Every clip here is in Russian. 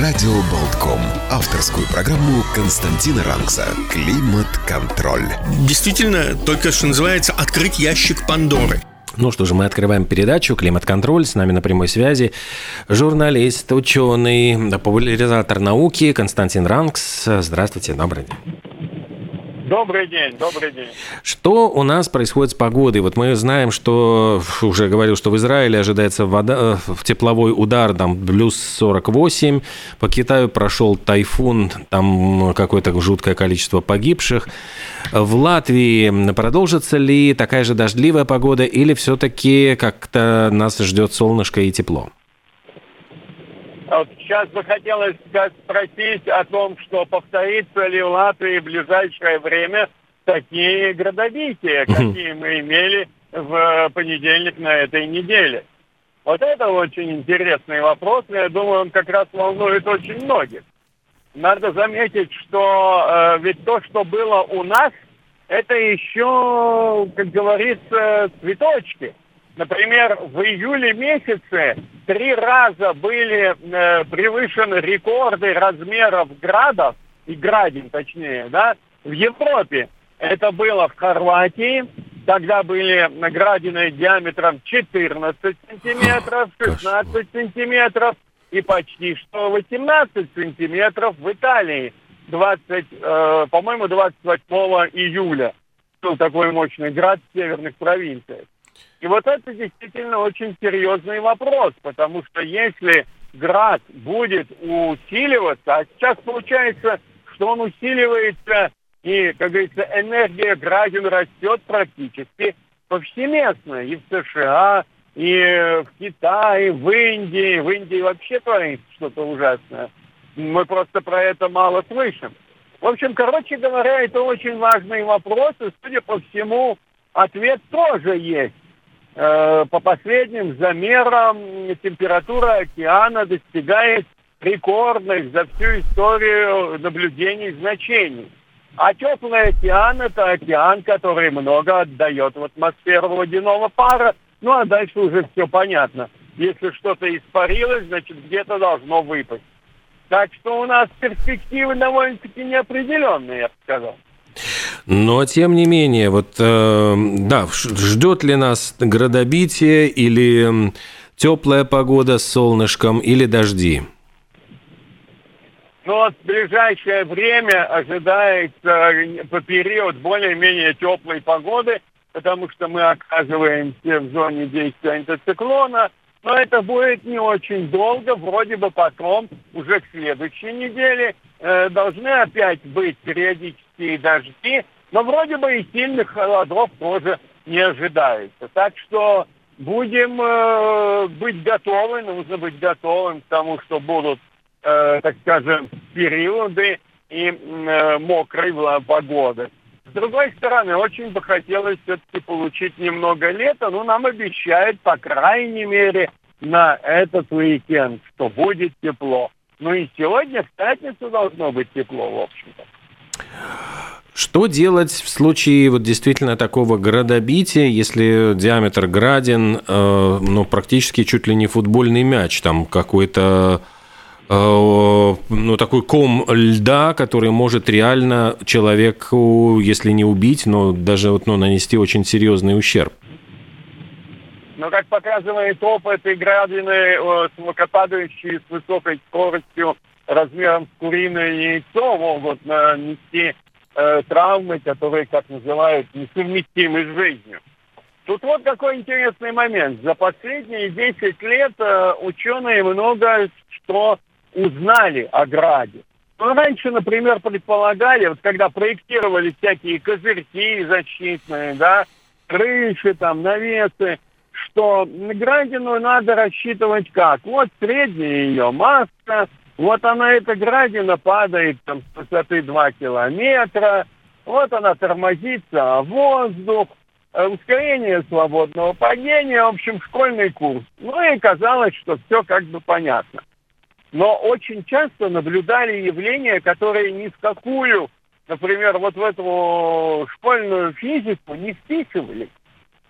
Радио Болтком. Авторскую программу Константина Ранкса «Климат-контроль». Действительно, только что называется «Открыть ящик Пандоры». Ну что же, мы открываем передачу «Климат-контроль». С нами на прямой связи журналист, ученый, популяризатор науки Константин Ранкс. Здравствуйте, добрый день. Добрый день, добрый день. Что у нас происходит с погодой? Вот мы знаем, что уже говорил, что в Израиле ожидается вода, э, тепловой удар, там плюс 48. По Китаю прошел тайфун, там какое-то жуткое количество погибших. В Латвии продолжится ли такая же дождливая погода или все-таки как-то нас ждет солнышко и тепло? Сейчас бы хотелось спросить о том, что повторится ли в Латвии в ближайшее время такие градобития, какие мы имели в понедельник на этой неделе. Вот это очень интересный вопрос, и я думаю, он как раз волнует очень многих. Надо заметить, что э, ведь то, что было у нас, это еще, как говорится, цветочки. Например, в июле месяце три раза были э, превышены рекорды размеров градов, и градин точнее, да, в Европе. Это было в Хорватии, тогда были градины диаметром 14 сантиметров, 16 сантиметров и почти что 18 сантиметров в Италии. 20, э, по-моему, 28 июля был такой мощный град в северных провинциях. И вот это действительно очень серьезный вопрос, потому что если град будет усиливаться, а сейчас получается, что он усиливается, и, как говорится, энергия градин растет практически повсеместно, и в США, и в Китае, в Индии. В Индии вообще творится что-то ужасное. Мы просто про это мало слышим. В общем, короче говоря, это очень важный вопрос, и, судя по всему, ответ тоже есть. Э, по последним замерам температура океана достигает рекордных за всю историю наблюдений значений. А теплый океан – это океан, который много отдает в атмосферу водяного пара. Ну, а дальше уже все понятно. Если что-то испарилось, значит, где-то должно выпасть. Так что у нас перспективы довольно-таки неопределенные, я бы сказал. Но, тем не менее, вот, э, да, ждет ли нас градобитие или теплая погода с солнышком или дожди? Ну вот в ближайшее время ожидается по период более-менее теплой погоды, потому что мы оказываемся в зоне действия антициклона, но это будет не очень долго, вроде бы потом, уже к следующей неделе, э, должны опять быть периодические дожди, но вроде бы и сильных холодов тоже не ожидается. Так что будем э, быть готовы, нужно быть готовым к тому, что будут, э, так скажем, периоды и э, мокрой погоды. С другой стороны, очень бы хотелось все-таки получить немного лета, но нам обещают, по крайней мере, на этот уикенд, что будет тепло. Ну и сегодня, в пятницу, должно быть тепло, в общем-то. Что делать в случае вот действительно такого градобития, если диаметр градин, э, ну, практически чуть ли не футбольный мяч, там какой-то ну, такой ком льда, который может реально человеку, если не убить, но даже вот, ну, нанести очень серьезный ущерб? Но, как показывает опыт, и градины, э, падающие с высокой скоростью размером с куриное яйцо, могут нанести э, травмы, которые, как называют, несовместимы с жизнью. Тут вот какой интересный момент. За последние 10 лет э, ученые много что узнали о граде. Ну, раньше, например, предполагали, вот когда проектировали всякие козырьки защитные, да, крыши, там, навесы, что градину надо рассчитывать как? Вот средняя ее масса, Вот она, эта градина, падает там с высоты 2 километра, вот она тормозится, а воздух, э, ускорение свободного падения, в общем, школьный курс. Ну и казалось, что все как бы понятно. Но очень часто наблюдали явления, которые ни в какую, например, вот в эту школьную физику не вписывались.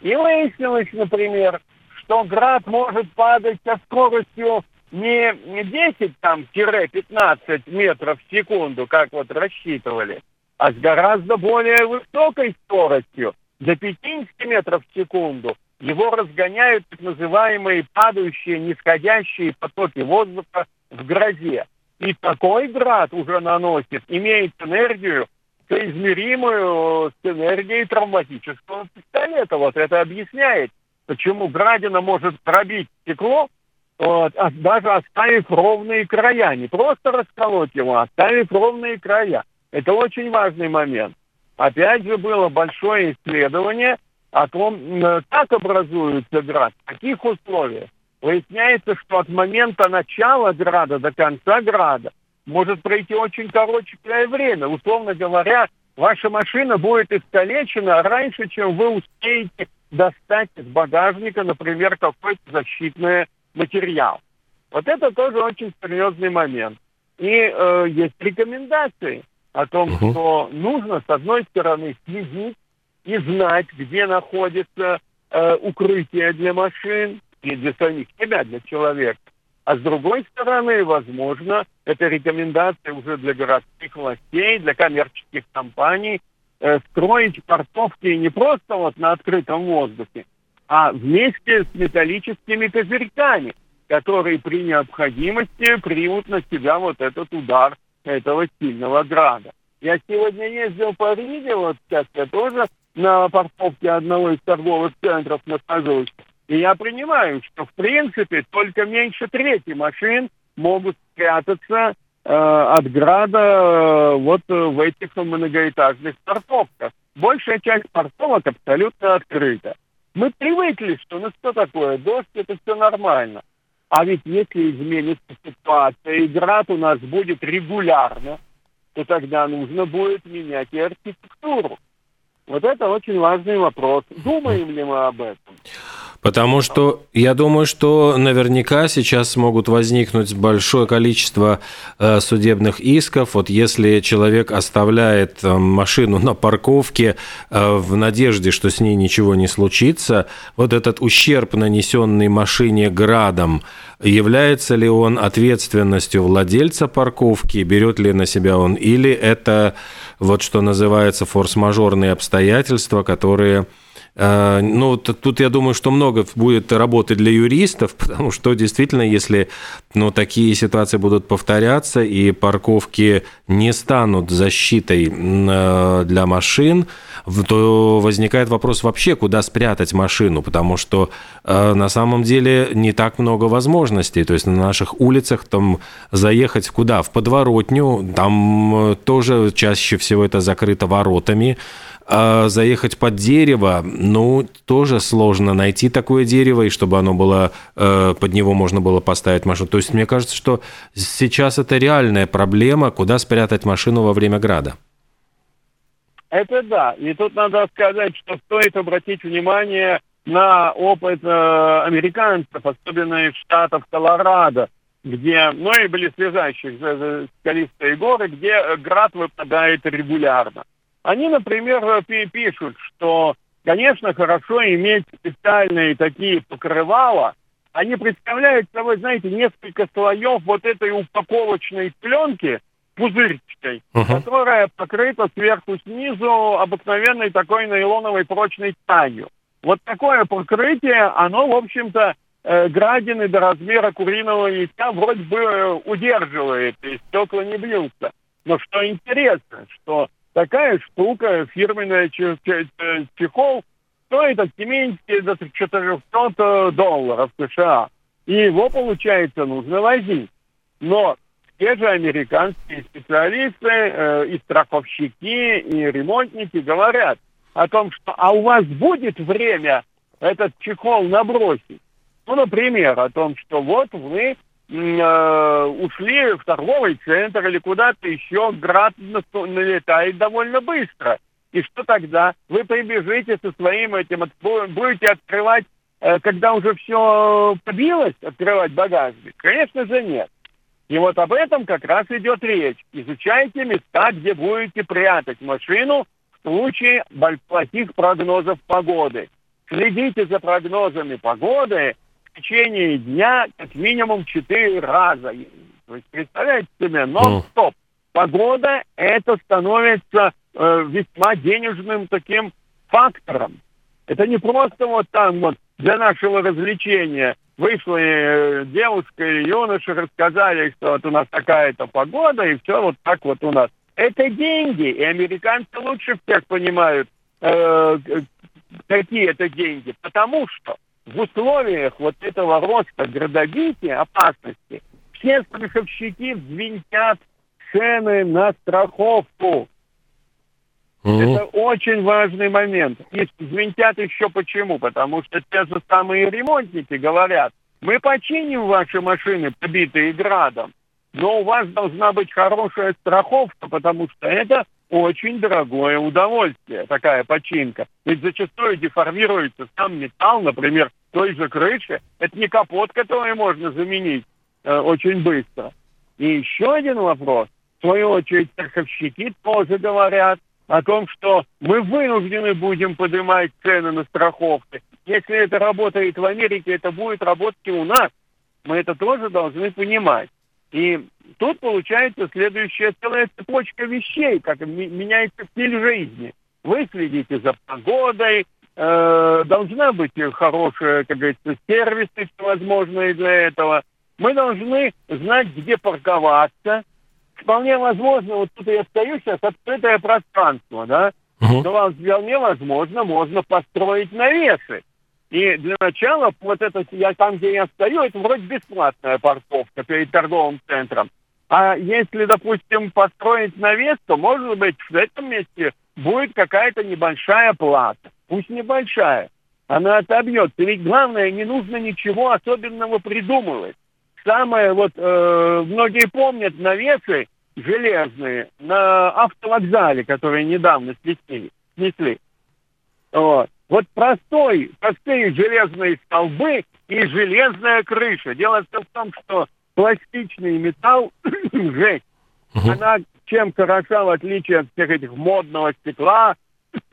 И выяснилось, например, что град может падать со скоростью не 10 там, 15 метров в секунду, как вот рассчитывали, а с гораздо более высокой скоростью, до 50 метров в секунду. Его разгоняют так называемые падающие, нисходящие потоки воздуха в грозе. И такой град уже наносит, имеет энергию, соизмеримую с энергией травматического пистолета. Вот это объясняет, почему градина может пробить стекло, вот, а даже оставив ровные края. Не просто расколоть его, а оставив ровные края. Это очень важный момент. Опять же, было большое исследование о том, как образуется град, в каких условиях. Выясняется, что от момента начала града до конца града может пройти очень короткое время. Условно говоря, ваша машина будет искалечена раньше, чем вы успеете достать из багажника, например, какой-то защитный материал. Вот это тоже очень серьезный момент. И э, есть рекомендации о том, угу. что нужно, с одной стороны, следить и знать, где находится э, укрытие для машин и для самих себя, для человека. А с другой стороны, возможно, это рекомендация уже для городских властей, для коммерческих компаний, э, строить парковки не просто вот на открытом воздухе, а вместе с металлическими козырьками, которые при необходимости примут на себя вот этот удар этого сильного града. Я сегодня ездил по Риге, вот сейчас я тоже на парковке одного из торговых центров нахожусь. И я понимаю, что в принципе только меньше трети машин могут спрятаться э, от града э, вот в этих многоэтажных парковках. Большая часть парковок абсолютно открыта. Мы привыкли, что ну что такое, дождь это все нормально. А ведь если изменится ситуация, и град у нас будет регулярно, то тогда нужно будет менять и архитектуру. Вот это очень важный вопрос. Думаем ли мы об этом? Потому что я думаю, что наверняка сейчас могут возникнуть большое количество э, судебных исков. Вот если человек оставляет э, машину на парковке э, в надежде, что с ней ничего не случится, вот этот ущерб, нанесенный машине градом, является ли он ответственностью владельца парковки, берет ли на себя он, или это вот что называется форс-мажорные обстоятельства, которые ну, тут я думаю, что много будет работы для юристов, потому что действительно, если ну, такие ситуации будут повторяться и парковки не станут защитой э, для машин, то возникает вопрос вообще, куда спрятать машину, потому что э, на самом деле не так много возможностей. То есть на наших улицах там заехать куда? В подворотню, там тоже чаще всего это закрыто воротами, а заехать под дерево, ну, тоже сложно найти такое дерево, и чтобы оно было, э, под него можно было поставить машину. То есть мне кажется, что сейчас это реальная проблема, куда спрятать машину во время града. Это да. И тут надо сказать, что стоит обратить внимание на опыт э, американцев, особенно из штатов Колорадо, где, ну и близлежащих скалистые горы, где град выпадает регулярно. Они, например, пишут, что, конечно, хорошо иметь специальные такие покрывала. Они представляют собой, знаете, несколько слоев вот этой упаковочной пленки, пузырчатой, uh-huh. которая покрыта сверху снизу обыкновенной такой нейлоновой прочной тканью. Вот такое покрытие, оно, в общем-то, э, градины до размера куриного яйца вроде бы э, удерживает, и стекла не бьются. Но что интересно, что Такая штука, фирменная чехол, стоит от 70 до 400 долларов США. И его, получается, нужно возить. Но те же американские специалисты, э, и страховщики, и ремонтники говорят о том, что а у вас будет время этот чехол набросить. Ну, например, о том, что вот вы э, ушли в торговый центр или куда-то еще, град налетает довольно быстро. И что тогда? Вы прибежите со своим этим, будете открывать, э, когда уже все побилось, открывать багажник? Конечно же нет. И вот об этом как раз идет речь. Изучайте места, где будете прятать машину в случае плохих прогнозов погоды. Следите за прогнозами погоды течение дня как минимум четыре раза. То представляете себе, нон-стоп. Погода это становится э, весьма денежным таким фактором. Это не просто вот там вот для нашего развлечения вышла э, девушка и юноша, рассказали, что вот у нас такая-то погода, и все вот так вот у нас. Это деньги, и американцы лучше всех понимают, э, какие это деньги, потому что в условиях вот этого роста градобития, опасности, все страховщики взвинтят цены на страховку. Mm-hmm. Это очень важный момент. И звентят еще почему? Потому что те же самые ремонтники говорят, мы починим ваши машины, побитые градом, но у вас должна быть хорошая страховка, потому что это очень дорогое удовольствие, такая починка. Ведь зачастую деформируется сам металл, например, той же крыши. Это не капот, который можно заменить э, очень быстро. И еще один вопрос. В свою очередь, страховщики тоже говорят, о том, что мы вынуждены будем поднимать цены на страховки. Если это работает в Америке, это будет работать и у нас. Мы это тоже должны понимать. И тут получается следующая целая цепочка вещей, как меняется стиль жизни. Вы следите за погодой, э, должна быть хорошая, как говорится, сервисы всевозможные для этого. Мы должны знать, где парковаться, вполне возможно, вот тут я стою сейчас, открытое пространство, да, угу. но вам вполне возможно, можно построить навесы. И для начала, вот это, я там, где я стою, это вроде бесплатная парковка перед торговым центром. А если, допустим, построить навес, то, может быть, в этом месте будет какая-то небольшая плата. Пусть небольшая. Она отобьется. Ведь главное, не нужно ничего особенного придумывать. Самое вот, э, многие помнят навесы железные на автовокзале, которые недавно снесли. снесли. Вот. Вот простой, простые железные столбы и железная крыша. Дело в том, что пластичный металл, жесть, угу. она чем хороша, в отличие от всех этих модного стекла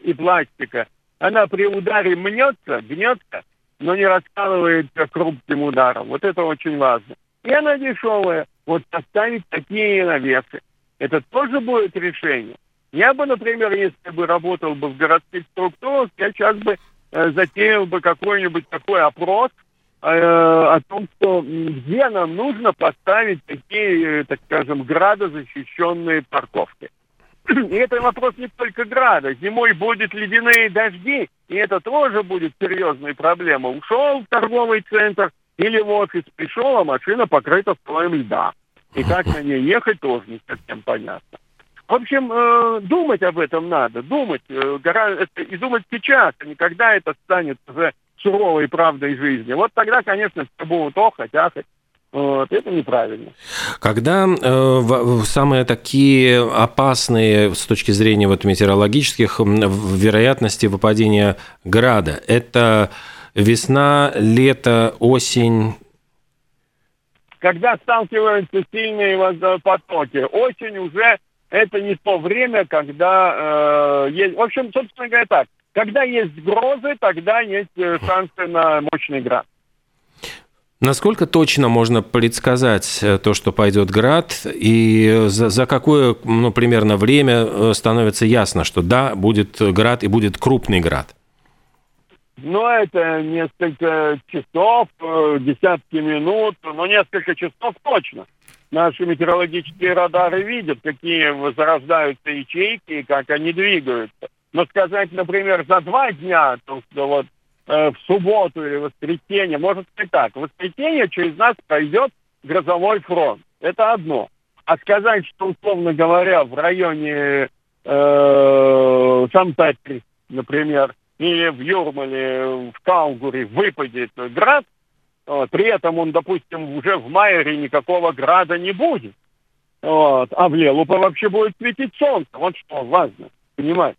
и пластика, она при ударе мнется, гнется, но не раскалывается крупным ударом. Вот это очень важно. И она дешевая. Вот поставить такие навесы. Это тоже будет решение. Я бы, например, если бы работал бы в городских структурах, я сейчас бы э, затеял бы какой-нибудь такой опрос э, о том, что где нам нужно поставить такие, э, так скажем, градозащищенные парковки. И это вопрос не только града. Зимой будут ледяные дожди, и это тоже будет серьезной проблемой. Ушел в торговый центр, или в офис пришел, а машина покрыта слоем льда. И как на ней ехать, тоже не совсем понятно. В общем, э, думать об этом надо, думать, э, и думать сейчас, а не когда это станет уже суровой правдой жизни. Вот тогда, конечно, все будут охать, ахать. Вот, это неправильно. Когда э, самые такие опасные с точки зрения вот, метеорологических вероятности выпадения града, это весна, лето, осень? Когда сталкиваются сильные потоки. Осень уже это не то время, когда э, есть... В общем, собственно говоря, так. Когда есть грозы, тогда есть э, шансы на мощный град. Насколько точно можно предсказать э, то, что пойдет град, и за, за какое ну, примерно время э, становится ясно, что да, будет град и будет крупный град? Ну, это несколько часов, десятки минут, но несколько часов точно. Наши метеорологические радары видят, какие возрождаются ячейки и как они двигаются. Но сказать, например, за два дня, то что вот э, в субботу или воскресенье, может быть так, в воскресенье через нас пройдет грозовой фронт. Это одно. А сказать, что, условно говоря, в районе э, например, или в Юрмале, в Калгуре выпадет град. При этом он, допустим, уже в Майере никакого града не будет. Вот. А в Лелупе вообще будет светить солнце. Вот что важно, понимаете.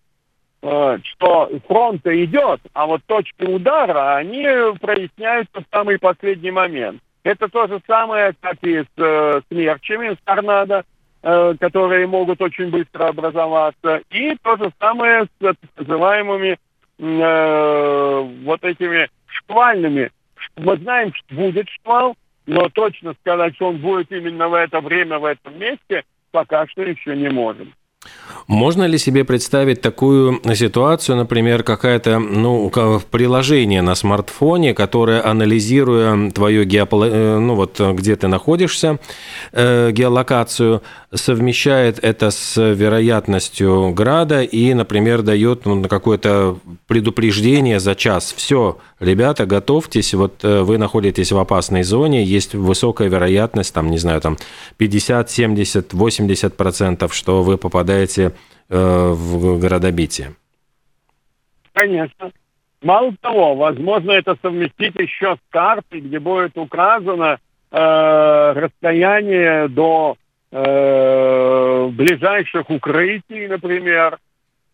Вот. Что фронт идет, а вот точки удара, они проясняются в самый последний момент. Это то же самое, как и с э, смерчами, с торнадо, э, которые могут очень быстро образоваться. И то же самое с так называемыми э, вот этими шквальными. Мы знаем, что будет шквал, но точно сказать, что он будет именно в это время, в этом месте, пока что еще не можем. Можно ли себе представить такую ситуацию, например, какая-то, ну, приложение на смартфоне, которое, анализируя твою геополо... Э, ну, вот где ты находишься, э, геолокацию, совмещает это с вероятностью града и, например, дает ну, какое-то предупреждение за час. Все, ребята, готовьтесь, вот э, вы находитесь в опасной зоне, есть высокая вероятность, там, не знаю, там 50, 70, 80 процентов, что вы попадаете э, в городобитие. Конечно. Мало того, возможно это совместить еще с картой, где будет указано э, расстояние до э, ближайших укрытий, например.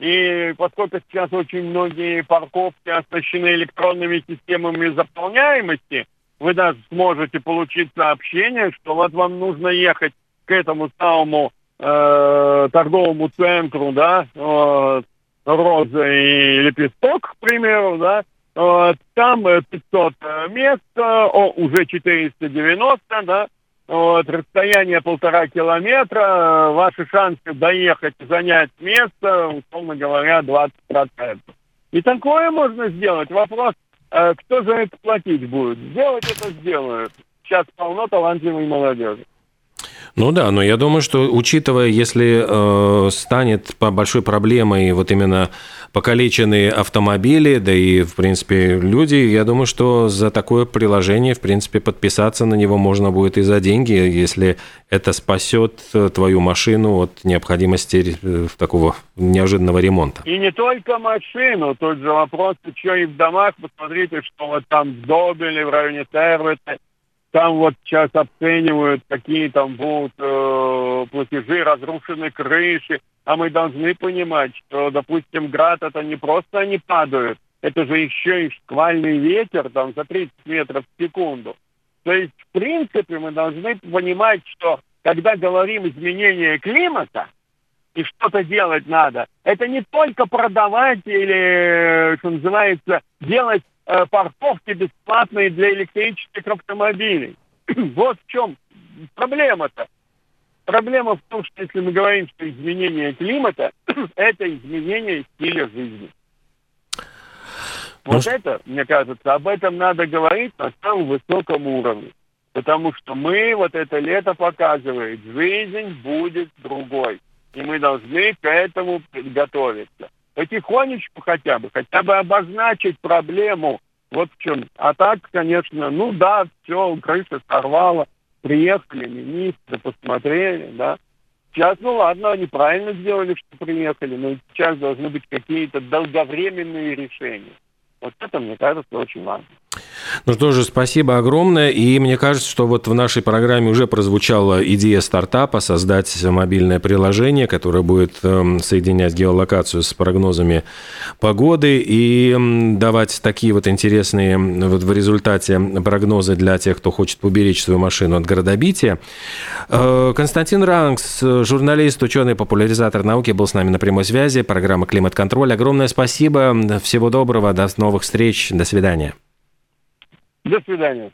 И поскольку сейчас очень многие парковки оснащены электронными системами заполняемости, вы даже сможете получить сообщение, что вот вам нужно ехать к этому самому э, торговому центру, да, э, роза и лепесток, к примеру, да, э, там 500 мест, о, уже 490, да, вот, расстояние полтора километра, ваши шансы доехать и занять место, условно говоря, 20%. И такое можно сделать. Вопрос, кто за это платить будет? Сделать это сделают. Сейчас полно талантливой молодежи. Ну да, но я думаю, что учитывая, если э, станет по большой проблемой вот именно покалеченные автомобили, да и, в принципе, люди, я думаю, что за такое приложение, в принципе, подписаться на него можно будет и за деньги, если это спасет э, твою машину от необходимости э, такого неожиданного ремонта. И не только машину, тот же вопрос, что и в домах, посмотрите, что вот там в Добеле, в районе Тервита, там вот сейчас оценивают, какие там будут э, платежи, разрушены крыши. А мы должны понимать, что, допустим, град это не просто они падают, это же еще и шквальный ветер там за 30 метров в секунду. То есть, в принципе, мы должны понимать, что когда говорим изменение климата, и что-то делать надо, это не только продавать или, что называется, делать Э, парковки бесплатные для электрических автомобилей. вот в чем проблема-то. Проблема в том, что если мы говорим, что изменение климата – это изменение стиля жизни. Вот ну, это, мне кажется, об этом надо говорить на самом высоком уровне. Потому что мы, вот это лето показывает, жизнь будет другой. И мы должны к этому подготовиться потихонечку хотя бы, хотя бы обозначить проблему. Вот в чем. А так, конечно, ну да, все, крыша сорвала, приехали министры, посмотрели, да. Сейчас, ну ладно, они правильно сделали, что приехали, но сейчас должны быть какие-то долговременные решения. Вот это, мне кажется, очень важно. Ну что же, спасибо огромное. И мне кажется, что вот в нашей программе уже прозвучала идея стартапа создать мобильное приложение, которое будет эм, соединять геолокацию с прогнозами погоды и давать такие вот интересные вот в результате прогнозы для тех, кто хочет уберечь свою машину от городобития. Э, Константин Ранкс, журналист, ученый, популяризатор науки, был с нами на прямой связи. Программа «Климат-контроль». Огромное спасибо. Всего доброго. До новых встреч. До свидания. До свидания.